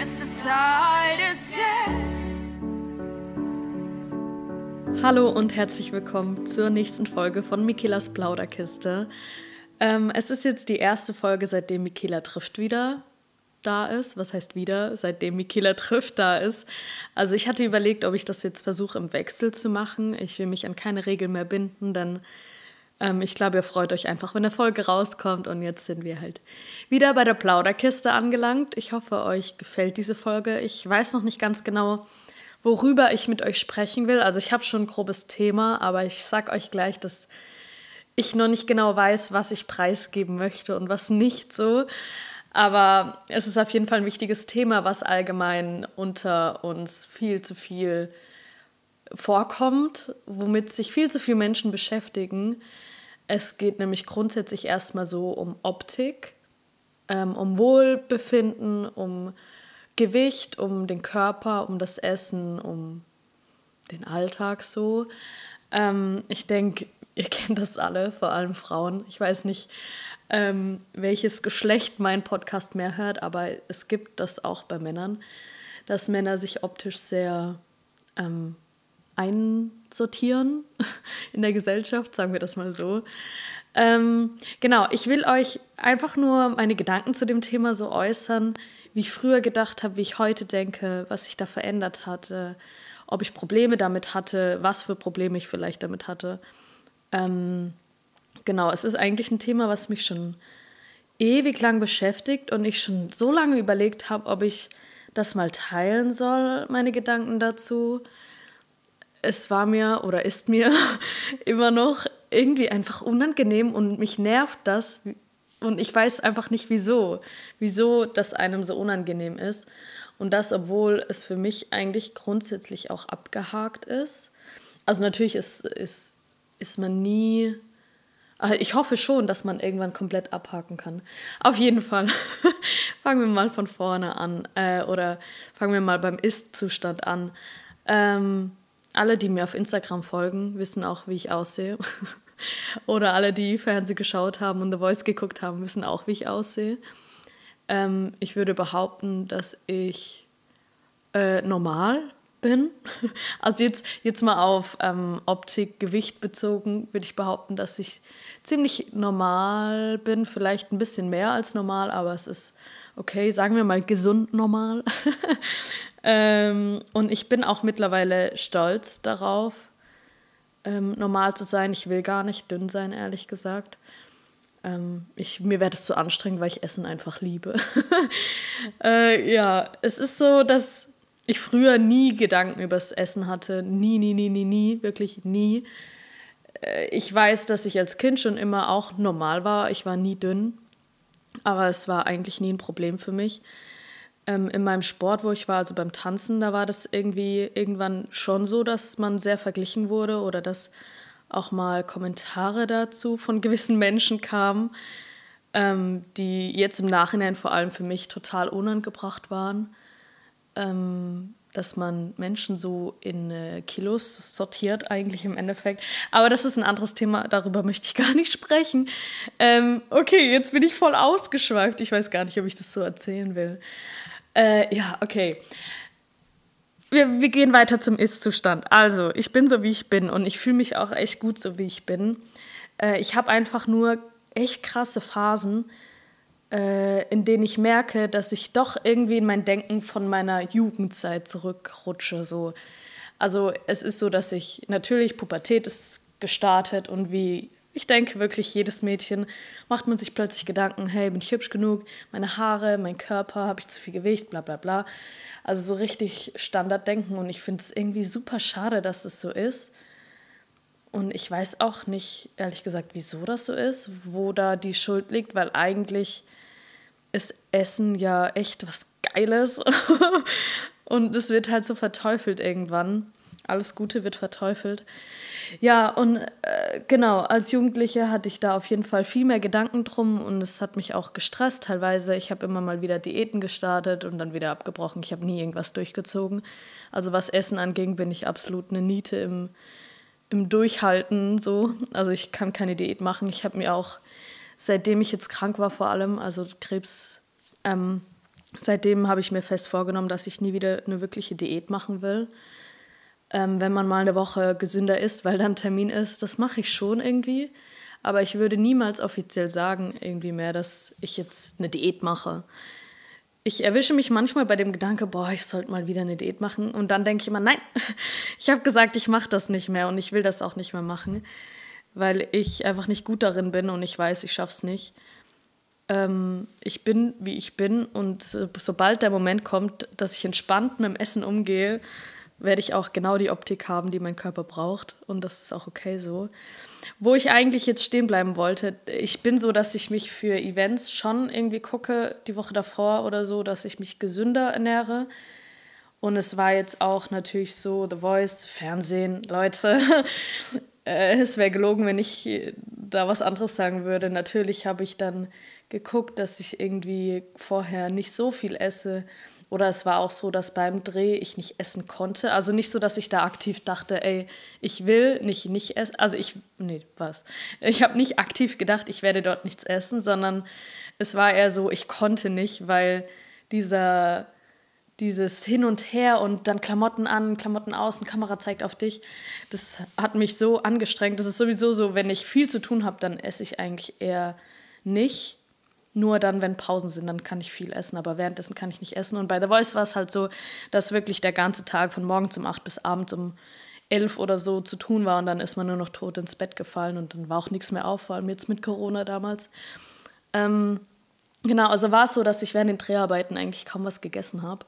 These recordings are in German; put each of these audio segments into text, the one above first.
Beste Zeit ist jetzt. Hallo und herzlich willkommen zur nächsten Folge von Michaelas Plauderkiste. Ähm, es ist jetzt die erste Folge, seitdem Michaela trifft wieder da ist. Was heißt wieder? Seitdem Michaela trifft da ist. Also ich hatte überlegt, ob ich das jetzt versuche im Wechsel zu machen. Ich will mich an keine Regel mehr binden, denn ähm, ich glaube, ihr freut euch einfach, wenn eine Folge rauskommt. Und jetzt sind wir halt wieder bei der Plauderkiste angelangt. Ich hoffe, euch gefällt diese Folge. Ich weiß noch nicht ganz genau, worüber ich mit euch sprechen will. Also ich habe schon ein grobes Thema, aber ich sag euch gleich, dass ich noch nicht genau weiß, was ich preisgeben möchte und was nicht so. Aber es ist auf jeden Fall ein wichtiges Thema, was allgemein unter uns viel zu viel vorkommt, womit sich viel zu viele Menschen beschäftigen. Es geht nämlich grundsätzlich erstmal so um Optik, ähm, um Wohlbefinden, um Gewicht, um den Körper, um das Essen, um den Alltag so. Ähm, ich denke, ihr kennt das alle, vor allem Frauen. Ich weiß nicht, ähm, welches Geschlecht mein Podcast mehr hört, aber es gibt das auch bei Männern, dass Männer sich optisch sehr ähm, einsortieren in der Gesellschaft, sagen wir das mal so. Ähm, genau, ich will euch einfach nur meine Gedanken zu dem Thema so äußern, wie ich früher gedacht habe, wie ich heute denke, was sich da verändert hatte, ob ich Probleme damit hatte, was für Probleme ich vielleicht damit hatte. Ähm, genau, es ist eigentlich ein Thema, was mich schon ewig lang beschäftigt und ich schon so lange überlegt habe, ob ich das mal teilen soll, meine Gedanken dazu es war mir oder ist mir immer noch irgendwie einfach unangenehm und mich nervt das und ich weiß einfach nicht wieso, wieso das einem so unangenehm ist und das, obwohl es für mich eigentlich grundsätzlich auch abgehakt ist. Also natürlich ist, ist, ist man nie, ah, ich hoffe schon, dass man irgendwann komplett abhaken kann. Auf jeden Fall. fangen wir mal von vorne an äh, oder fangen wir mal beim Ist-Zustand an. Ähm, alle, die mir auf Instagram folgen, wissen auch, wie ich aussehe. Oder alle, die Fernsehen geschaut haben und The Voice geguckt haben, wissen auch, wie ich aussehe. Ähm, ich würde behaupten, dass ich äh, normal bin. Also jetzt, jetzt mal auf ähm, Optik, Gewicht bezogen, würde ich behaupten, dass ich ziemlich normal bin. Vielleicht ein bisschen mehr als normal, aber es ist okay, sagen wir mal gesund normal. Ähm, und ich bin auch mittlerweile stolz darauf, ähm, normal zu sein. Ich will gar nicht dünn sein, ehrlich gesagt. Ähm, ich, mir wäre das zu anstrengend, weil ich Essen einfach liebe. äh, ja, es ist so, dass ich früher nie Gedanken übers Essen hatte. Nie, nie, nie, nie, nie, wirklich nie. Äh, ich weiß, dass ich als Kind schon immer auch normal war. Ich war nie dünn. Aber es war eigentlich nie ein Problem für mich ähm, in meinem Sport, wo ich war, also beim Tanzen, da war das irgendwie irgendwann schon so, dass man sehr verglichen wurde oder dass auch mal Kommentare dazu von gewissen Menschen kamen, ähm, die jetzt im Nachhinein vor allem für mich total unangebracht waren. Ähm, dass man Menschen so in äh, Kilos sortiert, eigentlich im Endeffekt. Aber das ist ein anderes Thema, darüber möchte ich gar nicht sprechen. Ähm, okay, jetzt bin ich voll ausgeschweift. Ich weiß gar nicht, ob ich das so erzählen will. Äh, ja, okay. Wir, wir gehen weiter zum Ist-Zustand. Also, ich bin so, wie ich bin und ich fühle mich auch echt gut so, wie ich bin. Äh, ich habe einfach nur echt krasse Phasen, äh, in denen ich merke, dass ich doch irgendwie in mein Denken von meiner Jugendzeit zurückrutsche. So. Also es ist so, dass ich natürlich Pubertät ist gestartet und wie ich denke wirklich, jedes Mädchen macht man sich plötzlich Gedanken, hey, bin ich hübsch genug? Meine Haare, mein Körper, habe ich zu viel Gewicht, bla bla bla. Also so richtig Standarddenken und ich finde es irgendwie super schade, dass das so ist. Und ich weiß auch nicht, ehrlich gesagt, wieso das so ist, wo da die Schuld liegt, weil eigentlich ist Essen ja echt was Geiles. und es wird halt so verteufelt irgendwann. Alles Gute wird verteufelt. Ja, und äh, genau, als Jugendliche hatte ich da auf jeden Fall viel mehr Gedanken drum und es hat mich auch gestresst teilweise. Ich habe immer mal wieder Diäten gestartet und dann wieder abgebrochen. Ich habe nie irgendwas durchgezogen. Also was Essen anging, bin ich absolut eine Niete im, im Durchhalten so. Also ich kann keine Diät machen. Ich habe mir auch, seitdem ich jetzt krank war vor allem, also Krebs, ähm, seitdem habe ich mir fest vorgenommen, dass ich nie wieder eine wirkliche Diät machen will. Ähm, wenn man mal eine Woche gesünder ist, weil dann Termin ist, das mache ich schon irgendwie. Aber ich würde niemals offiziell sagen, irgendwie mehr, dass ich jetzt eine Diät mache. Ich erwische mich manchmal bei dem Gedanke, boah, ich sollte mal wieder eine Diät machen. Und dann denke ich immer, nein, ich habe gesagt, ich mache das nicht mehr und ich will das auch nicht mehr machen, weil ich einfach nicht gut darin bin und ich weiß, ich schaffe es nicht. Ähm, ich bin, wie ich bin und sobald der Moment kommt, dass ich entspannt mit dem Essen umgehe, werde ich auch genau die Optik haben, die mein Körper braucht. Und das ist auch okay so. Wo ich eigentlich jetzt stehen bleiben wollte, ich bin so, dass ich mich für Events schon irgendwie gucke, die Woche davor oder so, dass ich mich gesünder ernähre. Und es war jetzt auch natürlich so, The Voice, Fernsehen, Leute. Äh, es wäre gelogen, wenn ich da was anderes sagen würde. Natürlich habe ich dann geguckt, dass ich irgendwie vorher nicht so viel esse oder es war auch so, dass beim Dreh ich nicht essen konnte. Also nicht so, dass ich da aktiv dachte, ey, ich will nicht nicht essen. Also ich, nee, was? Ich habe nicht aktiv gedacht, ich werde dort nichts essen, sondern es war eher so, ich konnte nicht, weil dieser, dieses Hin und Her und dann Klamotten an, Klamotten aus, und Kamera zeigt auf dich, das hat mich so angestrengt. Das ist sowieso so, wenn ich viel zu tun habe, dann esse ich eigentlich eher nicht nur dann, wenn Pausen sind, dann kann ich viel essen, aber währenddessen kann ich nicht essen. Und bei The Voice war es halt so, dass wirklich der ganze Tag von morgens um acht bis abends um elf oder so zu tun war und dann ist man nur noch tot ins Bett gefallen und dann war auch nichts mehr auf, vor allem jetzt mit Corona damals. Ähm, genau, also war es so, dass ich während den Dreharbeiten eigentlich kaum was gegessen habe.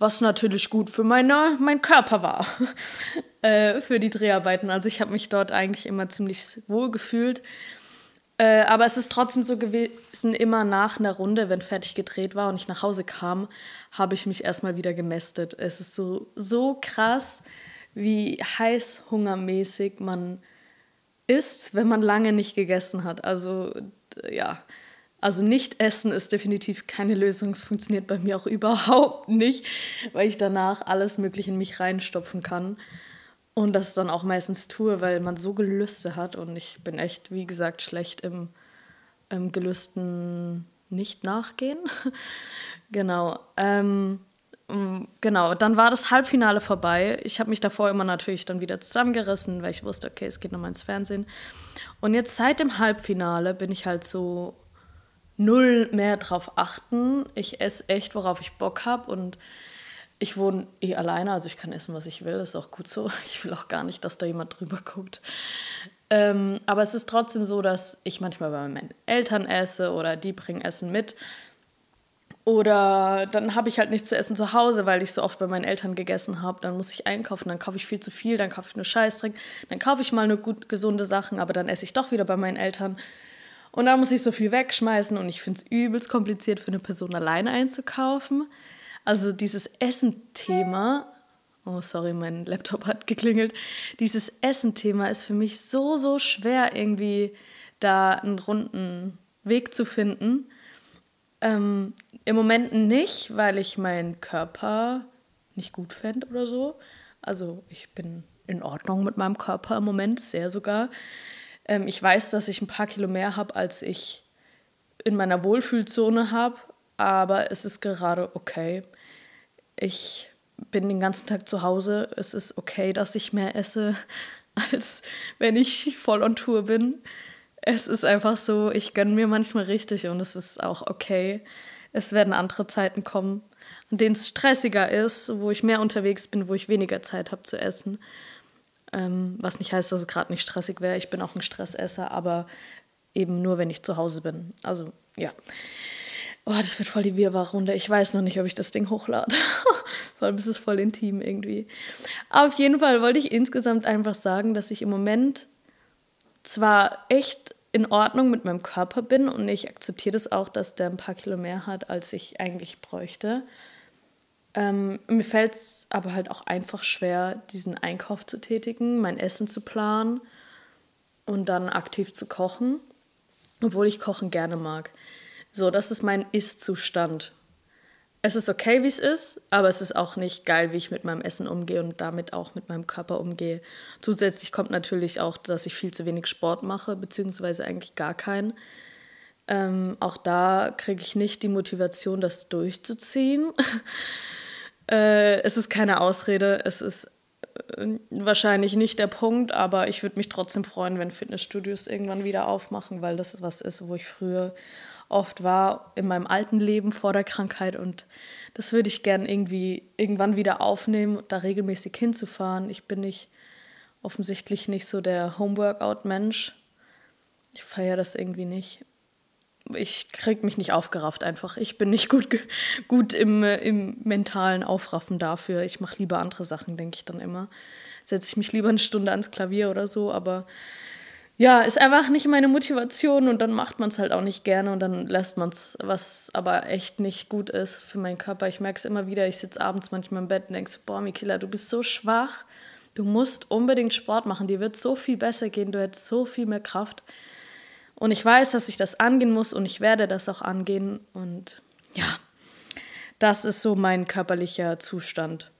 Was natürlich gut für meine, mein Körper war, äh, für die Dreharbeiten. Also ich habe mich dort eigentlich immer ziemlich wohl gefühlt. Äh, aber es ist trotzdem so gewesen, immer nach einer Runde, wenn fertig gedreht war und ich nach Hause kam, habe ich mich erstmal wieder gemästet. Es ist so, so krass, wie heißhungermäßig man ist, wenn man lange nicht gegessen hat. Also ja, also nicht essen ist definitiv keine Lösung. Es funktioniert bei mir auch überhaupt nicht, weil ich danach alles Mögliche in mich reinstopfen kann. Und das dann auch meistens tue, weil man so Gelüste hat und ich bin echt, wie gesagt, schlecht im, im Gelüsten nicht nachgehen. genau. Ähm, mm, genau, dann war das Halbfinale vorbei. Ich habe mich davor immer natürlich dann wieder zusammengerissen, weil ich wusste, okay, es geht nochmal ins Fernsehen. Und jetzt seit dem Halbfinale bin ich halt so null mehr drauf achten. Ich esse echt, worauf ich Bock habe und ich wohne eh alleine, also ich kann essen, was ich will, das ist auch gut so. Ich will auch gar nicht, dass da jemand drüber guckt. Ähm, aber es ist trotzdem so, dass ich manchmal bei meinen Eltern esse oder die bringen Essen mit. Oder dann habe ich halt nichts zu essen zu Hause, weil ich so oft bei meinen Eltern gegessen habe. Dann muss ich einkaufen, dann kaufe ich viel zu viel, dann kaufe ich nur Scheißdreck, dann kaufe ich mal nur gut gesunde Sachen, aber dann esse ich doch wieder bei meinen Eltern. Und dann muss ich so viel wegschmeißen und ich finde es übelst kompliziert für eine Person alleine einzukaufen. Also dieses Essen-Thema, oh sorry, mein Laptop hat geklingelt, dieses Essen-Thema ist für mich so, so schwer irgendwie da einen runden Weg zu finden. Ähm, Im Moment nicht, weil ich meinen Körper nicht gut fände oder so. Also ich bin in Ordnung mit meinem Körper im Moment, sehr sogar. Ähm, ich weiß, dass ich ein paar Kilo mehr habe, als ich in meiner Wohlfühlzone habe aber es ist gerade okay. Ich bin den ganzen Tag zu Hause. Es ist okay, dass ich mehr esse, als wenn ich voll on Tour bin. Es ist einfach so, ich gönne mir manchmal richtig und es ist auch okay. Es werden andere Zeiten kommen, an denen es stressiger ist, wo ich mehr unterwegs bin, wo ich weniger Zeit habe zu essen. Ähm, was nicht heißt, dass es gerade nicht stressig wäre. Ich bin auch ein Stressesser, aber eben nur, wenn ich zu Hause bin. Also ja. Oh, das wird voll die Wirrwarr-Runde. Ich weiß noch nicht, ob ich das Ding hochlade. Vor allem ist es voll intim irgendwie. Auf jeden Fall wollte ich insgesamt einfach sagen, dass ich im Moment zwar echt in Ordnung mit meinem Körper bin und ich akzeptiere das auch, dass der ein paar Kilo mehr hat, als ich eigentlich bräuchte. Ähm, mir fällt es aber halt auch einfach schwer, diesen Einkauf zu tätigen, mein Essen zu planen und dann aktiv zu kochen, obwohl ich Kochen gerne mag. So, das ist mein Ist-Zustand. Es ist okay, wie es ist, aber es ist auch nicht geil, wie ich mit meinem Essen umgehe und damit auch mit meinem Körper umgehe. Zusätzlich kommt natürlich auch, dass ich viel zu wenig Sport mache, beziehungsweise eigentlich gar keinen. Ähm, auch da kriege ich nicht die Motivation, das durchzuziehen. äh, es ist keine Ausrede, es ist äh, wahrscheinlich nicht der Punkt, aber ich würde mich trotzdem freuen, wenn Fitnessstudios irgendwann wieder aufmachen, weil das was ist, wo ich früher oft war in meinem alten Leben vor der Krankheit und das würde ich gern irgendwie irgendwann wieder aufnehmen, da regelmäßig hinzufahren. Ich bin nicht offensichtlich nicht so der Homeworkout-Mensch. Ich feiere das irgendwie nicht. Ich krieg mich nicht aufgerafft einfach. Ich bin nicht gut, gut im, im mentalen Aufraffen dafür. Ich mache lieber andere Sachen, denke ich dann immer. Setze ich mich lieber eine Stunde ans Klavier oder so, aber ja, ist einfach nicht meine Motivation und dann macht man es halt auch nicht gerne und dann lässt man es, was aber echt nicht gut ist für meinen Körper. Ich merke es immer wieder, ich sitze abends manchmal im Bett und denke so, boah, Mikila, du bist so schwach, du musst unbedingt Sport machen, dir wird so viel besser gehen, du hättest so viel mehr Kraft. Und ich weiß, dass ich das angehen muss und ich werde das auch angehen und ja, das ist so mein körperlicher Zustand.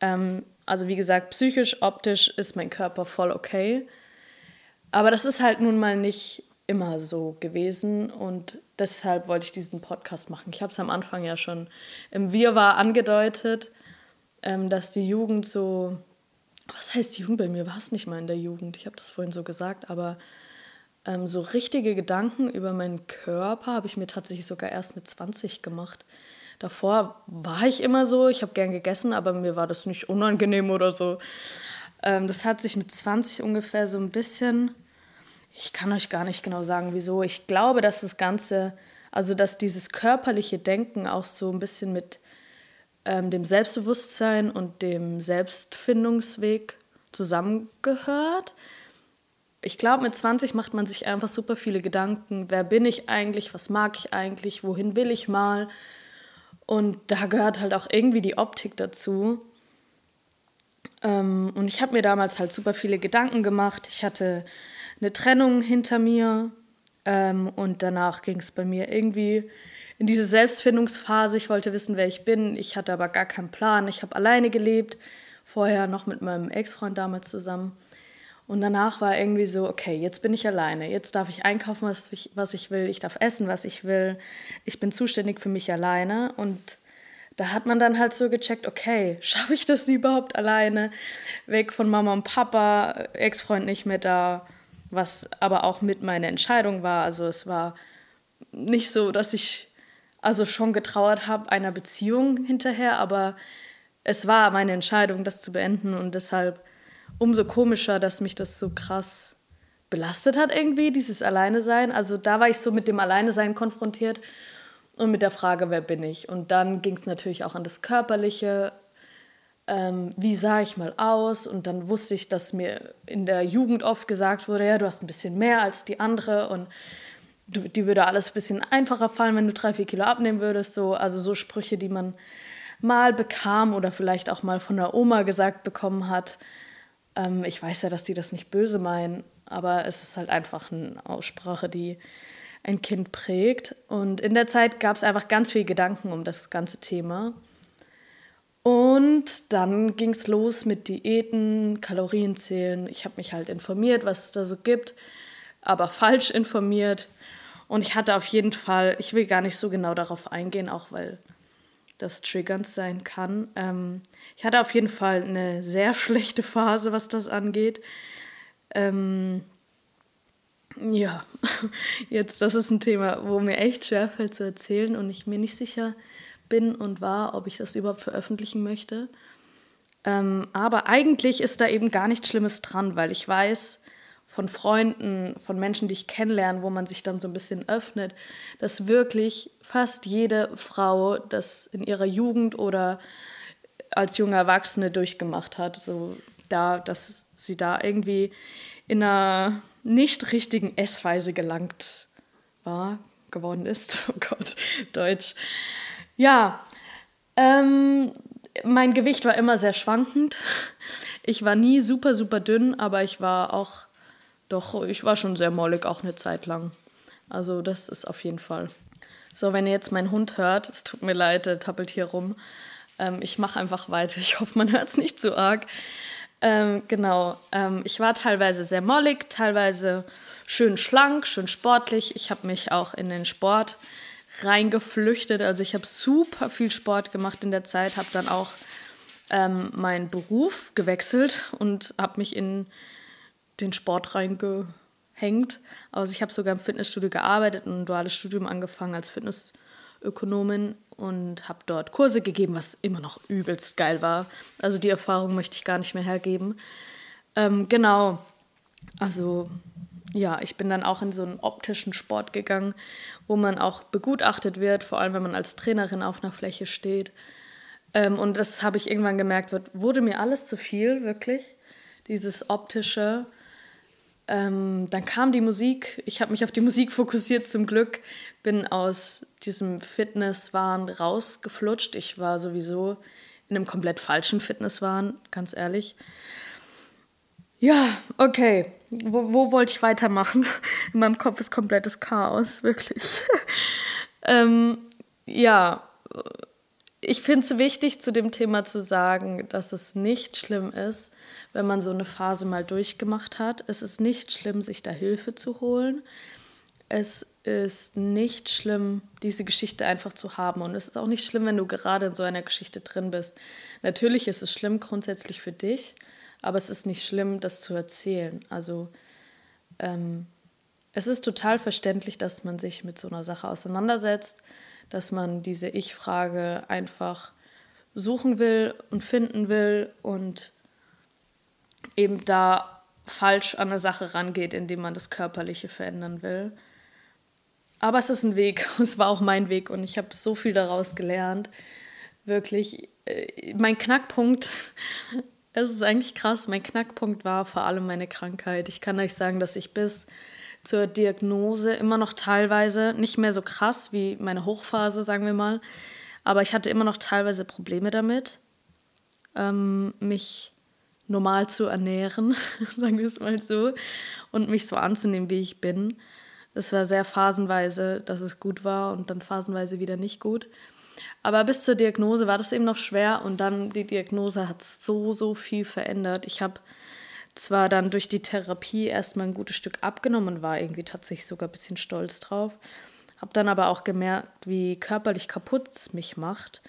Ähm, also wie gesagt, psychisch, optisch ist mein Körper voll okay aber das ist halt nun mal nicht immer so gewesen und deshalb wollte ich diesen Podcast machen. Ich habe es am Anfang ja schon im Wirrwarr angedeutet, ähm, dass die Jugend so, was heißt Jugend? Bei mir war es nicht mal in der Jugend, ich habe das vorhin so gesagt, aber ähm, so richtige Gedanken über meinen Körper habe ich mir tatsächlich sogar erst mit 20 gemacht. Davor war ich immer so, ich habe gern gegessen, aber mir war das nicht unangenehm oder so. Ähm, das hat sich mit 20 ungefähr so ein bisschen ich kann euch gar nicht genau sagen, wieso. Ich glaube, dass das Ganze, also dass dieses körperliche Denken auch so ein bisschen mit ähm, dem Selbstbewusstsein und dem Selbstfindungsweg zusammengehört. Ich glaube, mit 20 macht man sich einfach super viele Gedanken. Wer bin ich eigentlich? Was mag ich eigentlich? Wohin will ich mal? Und da gehört halt auch irgendwie die Optik dazu. Ähm, und ich habe mir damals halt super viele Gedanken gemacht. Ich hatte eine Trennung hinter mir ähm, und danach ging es bei mir irgendwie in diese Selbstfindungsphase. Ich wollte wissen, wer ich bin. Ich hatte aber gar keinen Plan. Ich habe alleine gelebt, vorher noch mit meinem Ex-Freund damals zusammen. Und danach war irgendwie so, okay, jetzt bin ich alleine. Jetzt darf ich einkaufen, was ich, was ich will. Ich darf essen, was ich will. Ich bin zuständig für mich alleine. Und da hat man dann halt so gecheckt, okay, schaffe ich das überhaupt alleine? Weg von Mama und Papa, Ex-Freund nicht mehr da was aber auch mit meiner Entscheidung war. Also es war nicht so, dass ich also schon getrauert habe einer Beziehung hinterher, aber es war meine Entscheidung, das zu beenden und deshalb umso komischer, dass mich das so krass belastet hat irgendwie, dieses Alleine sein. Also da war ich so mit dem Alleine sein konfrontiert und mit der Frage, wer bin ich? Und dann ging es natürlich auch an das Körperliche, ähm, wie sah ich mal aus? Und dann wusste ich, dass mir in der Jugend oft gesagt wurde, ja, du hast ein bisschen mehr als die andere und du, die würde alles ein bisschen einfacher fallen, wenn du drei, vier Kilo abnehmen würdest. So, also so Sprüche, die man mal bekam oder vielleicht auch mal von der Oma gesagt bekommen hat. Ähm, ich weiß ja, dass die das nicht böse meinen, aber es ist halt einfach eine Aussprache, die ein Kind prägt. Und in der Zeit gab es einfach ganz viel Gedanken um das ganze Thema. Und dann ging es los mit Diäten, Kalorienzählen. Ich habe mich halt informiert, was es da so gibt, aber falsch informiert. Und ich hatte auf jeden Fall, ich will gar nicht so genau darauf eingehen, auch weil das triggernd sein kann. Ähm, ich hatte auf jeden Fall eine sehr schlechte Phase, was das angeht. Ähm, ja, jetzt, das ist ein Thema, wo mir echt schwerfällt zu erzählen und ich mir nicht sicher bin bin und war, ob ich das überhaupt veröffentlichen möchte. Ähm, aber eigentlich ist da eben gar nichts Schlimmes dran, weil ich weiß von Freunden, von Menschen, die ich kennenlerne, wo man sich dann so ein bisschen öffnet, dass wirklich fast jede Frau das in ihrer Jugend oder als junge Erwachsene durchgemacht hat. So da, dass sie da irgendwie in einer nicht richtigen Essweise gelangt war, geworden ist. Oh Gott, Deutsch. Ja, ähm, mein Gewicht war immer sehr schwankend. Ich war nie super, super dünn, aber ich war auch, doch, ich war schon sehr mollig, auch eine Zeit lang. Also das ist auf jeden Fall. So, wenn ihr jetzt meinen Hund hört, es tut mir leid, der tappelt hier rum. Ähm, ich mache einfach weiter. Ich hoffe, man hört es nicht zu arg. Ähm, genau. Ähm, ich war teilweise sehr mollig, teilweise schön schlank, schön sportlich. Ich habe mich auch in den Sport reingeflüchtet. Also ich habe super viel Sport gemacht in der Zeit, habe dann auch ähm, meinen Beruf gewechselt und habe mich in den Sport reingehängt. Also ich habe sogar im Fitnessstudio gearbeitet und ein duales Studium angefangen als Fitnessökonomin und habe dort Kurse gegeben, was immer noch übelst geil war. Also die Erfahrung möchte ich gar nicht mehr hergeben. Ähm, genau, also ja, ich bin dann auch in so einen optischen Sport gegangen, wo man auch begutachtet wird, vor allem wenn man als Trainerin auf einer Fläche steht. Ähm, und das habe ich irgendwann gemerkt, wird, wurde mir alles zu viel, wirklich. Dieses optische. Ähm, dann kam die Musik. Ich habe mich auf die Musik fokussiert zum Glück. Bin aus diesem Fitnesswahn rausgeflutscht. Ich war sowieso in einem komplett falschen Fitnesswahn, ganz ehrlich. Ja, okay. Wo, wo wollte ich weitermachen? In meinem Kopf ist komplettes Chaos, wirklich. ähm, ja, ich finde es wichtig, zu dem Thema zu sagen, dass es nicht schlimm ist, wenn man so eine Phase mal durchgemacht hat. Es ist nicht schlimm, sich da Hilfe zu holen. Es ist nicht schlimm, diese Geschichte einfach zu haben. Und es ist auch nicht schlimm, wenn du gerade in so einer Geschichte drin bist. Natürlich ist es schlimm grundsätzlich für dich, aber es ist nicht schlimm, das zu erzählen. Also ähm, es ist total verständlich, dass man sich mit so einer Sache auseinandersetzt dass man diese Ich-Frage einfach suchen will und finden will und eben da falsch an eine Sache rangeht, indem man das Körperliche verändern will. Aber es ist ein Weg, es war auch mein Weg und ich habe so viel daraus gelernt. Wirklich, äh, mein Knackpunkt, es ist eigentlich krass, mein Knackpunkt war vor allem meine Krankheit. Ich kann euch sagen, dass ich bis zur Diagnose immer noch teilweise, nicht mehr so krass wie meine Hochphase, sagen wir mal, aber ich hatte immer noch teilweise Probleme damit, ähm, mich normal zu ernähren, sagen wir es mal so, und mich so anzunehmen, wie ich bin. Es war sehr phasenweise, dass es gut war und dann phasenweise wieder nicht gut. Aber bis zur Diagnose war das eben noch schwer und dann die Diagnose hat so, so viel verändert. Ich habe zwar dann durch die Therapie erstmal ein gutes Stück abgenommen war irgendwie tatsächlich sogar ein bisschen stolz drauf. Habe dann aber auch gemerkt, wie körperlich kaputt es mich macht.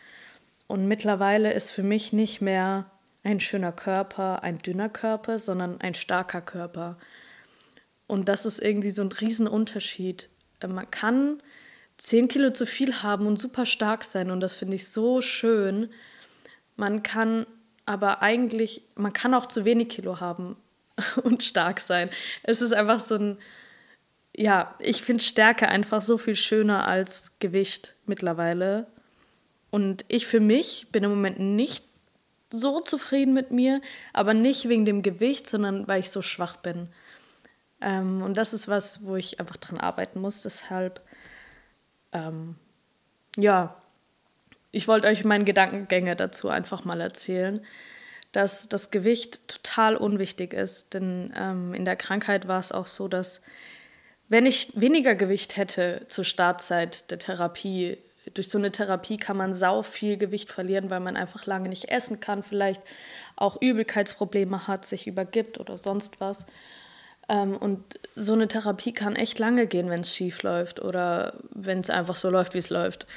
Und mittlerweile ist für mich nicht mehr ein schöner Körper, ein dünner Körper, sondern ein starker Körper. Und das ist irgendwie so ein Riesenunterschied. Äh, man kann 10 Kilo zu viel haben und super stark sein und das finde ich so schön. Man kann aber eigentlich, man kann auch zu wenig Kilo haben und stark sein. Es ist einfach so ein, ja, ich finde Stärke einfach so viel schöner als Gewicht mittlerweile. Und ich für mich bin im Moment nicht so zufrieden mit mir, aber nicht wegen dem Gewicht, sondern weil ich so schwach bin. Ähm, und das ist was, wo ich einfach dran arbeiten muss. Deshalb, ähm, ja, ich wollte euch meine Gedankengänge dazu einfach mal erzählen, dass das Gewicht total unwichtig ist. Denn ähm, in der Krankheit war es auch so, dass wenn ich weniger Gewicht hätte zur Startzeit der Therapie, durch so eine Therapie kann man sau viel Gewicht verlieren, weil man einfach lange nicht essen kann, vielleicht auch Übelkeitsprobleme hat, sich übergibt oder sonst was. Ähm, und so eine Therapie kann echt lange gehen, wenn es schief läuft oder wenn es einfach so läuft, wie es läuft.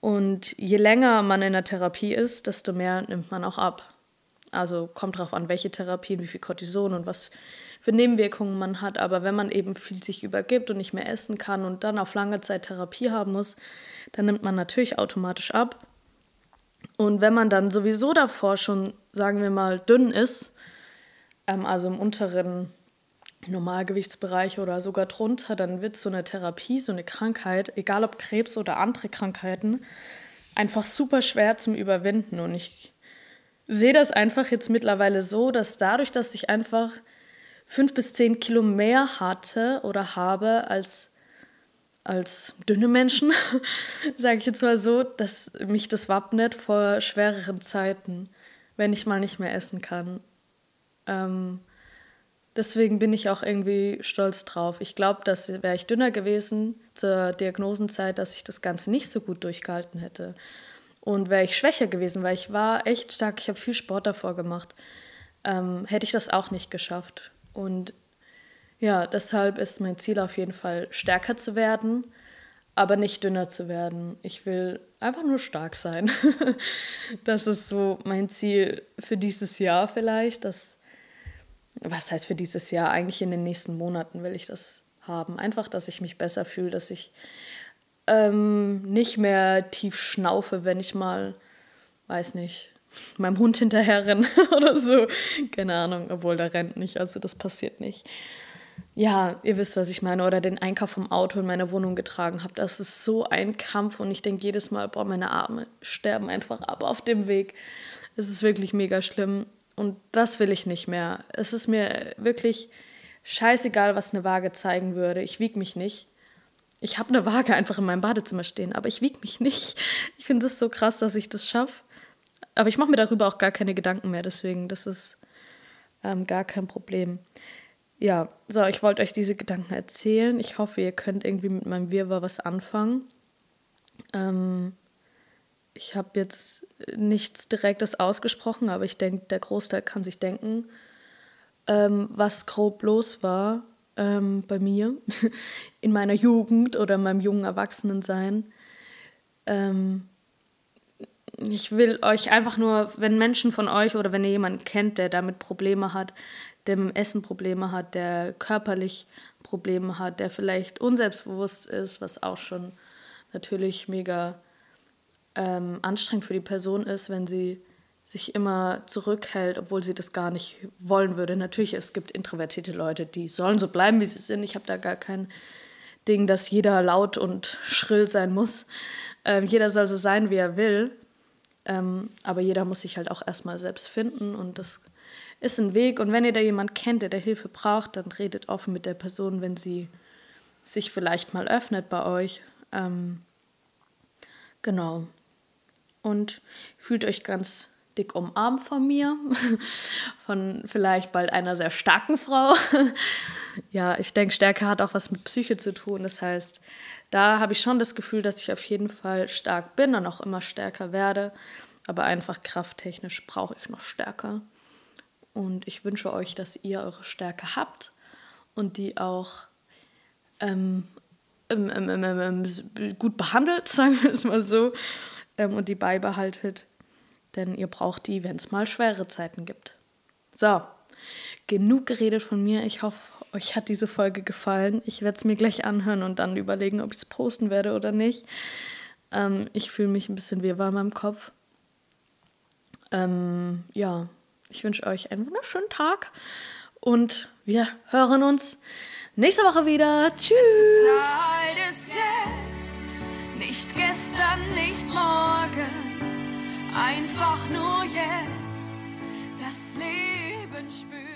Und je länger man in der Therapie ist, desto mehr nimmt man auch ab. Also kommt darauf an, welche Therapien, wie viel Cortison und was für Nebenwirkungen man hat. Aber wenn man eben viel sich übergibt und nicht mehr essen kann und dann auf lange Zeit Therapie haben muss, dann nimmt man natürlich automatisch ab. Und wenn man dann sowieso davor schon, sagen wir mal, dünn ist, ähm, also im unteren Normalgewichtsbereich oder sogar drunter, dann wird so eine Therapie, so eine Krankheit, egal ob Krebs oder andere Krankheiten, einfach super schwer zum Überwinden. Und ich sehe das einfach jetzt mittlerweile so, dass dadurch, dass ich einfach fünf bis zehn Kilo mehr hatte oder habe als, als dünne Menschen, sage ich jetzt mal so, dass mich das wappnet vor schwereren Zeiten, wenn ich mal nicht mehr essen kann. Ähm, Deswegen bin ich auch irgendwie stolz drauf. Ich glaube, dass wäre ich dünner gewesen zur Diagnosenzeit, dass ich das Ganze nicht so gut durchgehalten hätte. Und wäre ich schwächer gewesen, weil ich war echt stark, ich habe viel Sport davor gemacht, ähm, hätte ich das auch nicht geschafft. Und ja, deshalb ist mein Ziel auf jeden Fall stärker zu werden, aber nicht dünner zu werden. Ich will einfach nur stark sein. das ist so mein Ziel für dieses Jahr vielleicht. Das, was heißt für dieses Jahr? Eigentlich in den nächsten Monaten will ich das haben. Einfach, dass ich mich besser fühle, dass ich ähm, nicht mehr tief schnaufe, wenn ich mal, weiß nicht, meinem Hund hinterher renne oder so. Keine Ahnung, obwohl der rennt nicht, also das passiert nicht. Ja, ihr wisst, was ich meine. Oder den Einkauf vom Auto in meine Wohnung getragen habe. Das ist so ein Kampf und ich denke jedes Mal, boah, meine Arme sterben einfach ab auf dem Weg. Es ist wirklich mega schlimm und das will ich nicht mehr. Es ist mir wirklich scheißegal, was eine Waage zeigen würde. Ich wiege mich nicht. Ich habe eine Waage einfach in meinem Badezimmer stehen, aber ich wiege mich nicht. Ich finde das so krass, dass ich das schaffe. Aber ich mache mir darüber auch gar keine Gedanken mehr, deswegen, das ist ähm, gar kein Problem. Ja, so, ich wollte euch diese Gedanken erzählen. Ich hoffe, ihr könnt irgendwie mit meinem Wirrwarr was anfangen. Ähm, ich habe jetzt nichts Direktes ausgesprochen, aber ich denke, der Großteil kann sich denken, ähm, was grob los war ähm, bei mir in meiner Jugend oder in meinem jungen Erwachsenensein. Ähm, ich will euch einfach nur, wenn Menschen von euch oder wenn ihr jemanden kennt, der damit Probleme hat, der mit dem Essen Probleme hat, der körperlich Probleme hat, der vielleicht unselbstbewusst ist, was auch schon natürlich mega ähm, anstrengend für die Person ist, wenn sie sich immer zurückhält, obwohl sie das gar nicht wollen würde. Natürlich, es gibt introvertierte Leute, die sollen so bleiben, wie sie sind. Ich habe da gar kein Ding, dass jeder laut und schrill sein muss. Ähm, jeder soll so sein, wie er will. Ähm, aber jeder muss sich halt auch erstmal selbst finden und das ist ein Weg. Und wenn ihr da jemanden kennt, der da Hilfe braucht, dann redet offen mit der Person, wenn sie sich vielleicht mal öffnet bei euch. Ähm, genau. Und fühlt euch ganz dick umarmt von mir, von vielleicht bald einer sehr starken Frau. ja, ich denke, Stärke hat auch was mit Psyche zu tun. Das heißt, da habe ich schon das Gefühl, dass ich auf jeden Fall stark bin und auch immer stärker werde. Aber einfach krafttechnisch brauche ich noch stärker. Und ich wünsche euch, dass ihr eure Stärke habt und die auch ähm, ähm, ähm, gut behandelt, sagen wir es mal so, und die beibehaltet denn ihr braucht die, wenn es mal schwere Zeiten gibt. So, genug geredet von mir. Ich hoffe, euch hat diese Folge gefallen. Ich werde es mir gleich anhören und dann überlegen, ob ich es posten werde oder nicht. Ähm, ich fühle mich ein bisschen wirrwarr in meinem Kopf. Ähm, ja, ich wünsche euch einen wunderschönen Tag und wir hören uns nächste Woche wieder. Tschüss. Zeit ist jetzt, nicht gestern, morgen einfach nur jetzt das Leben spüren.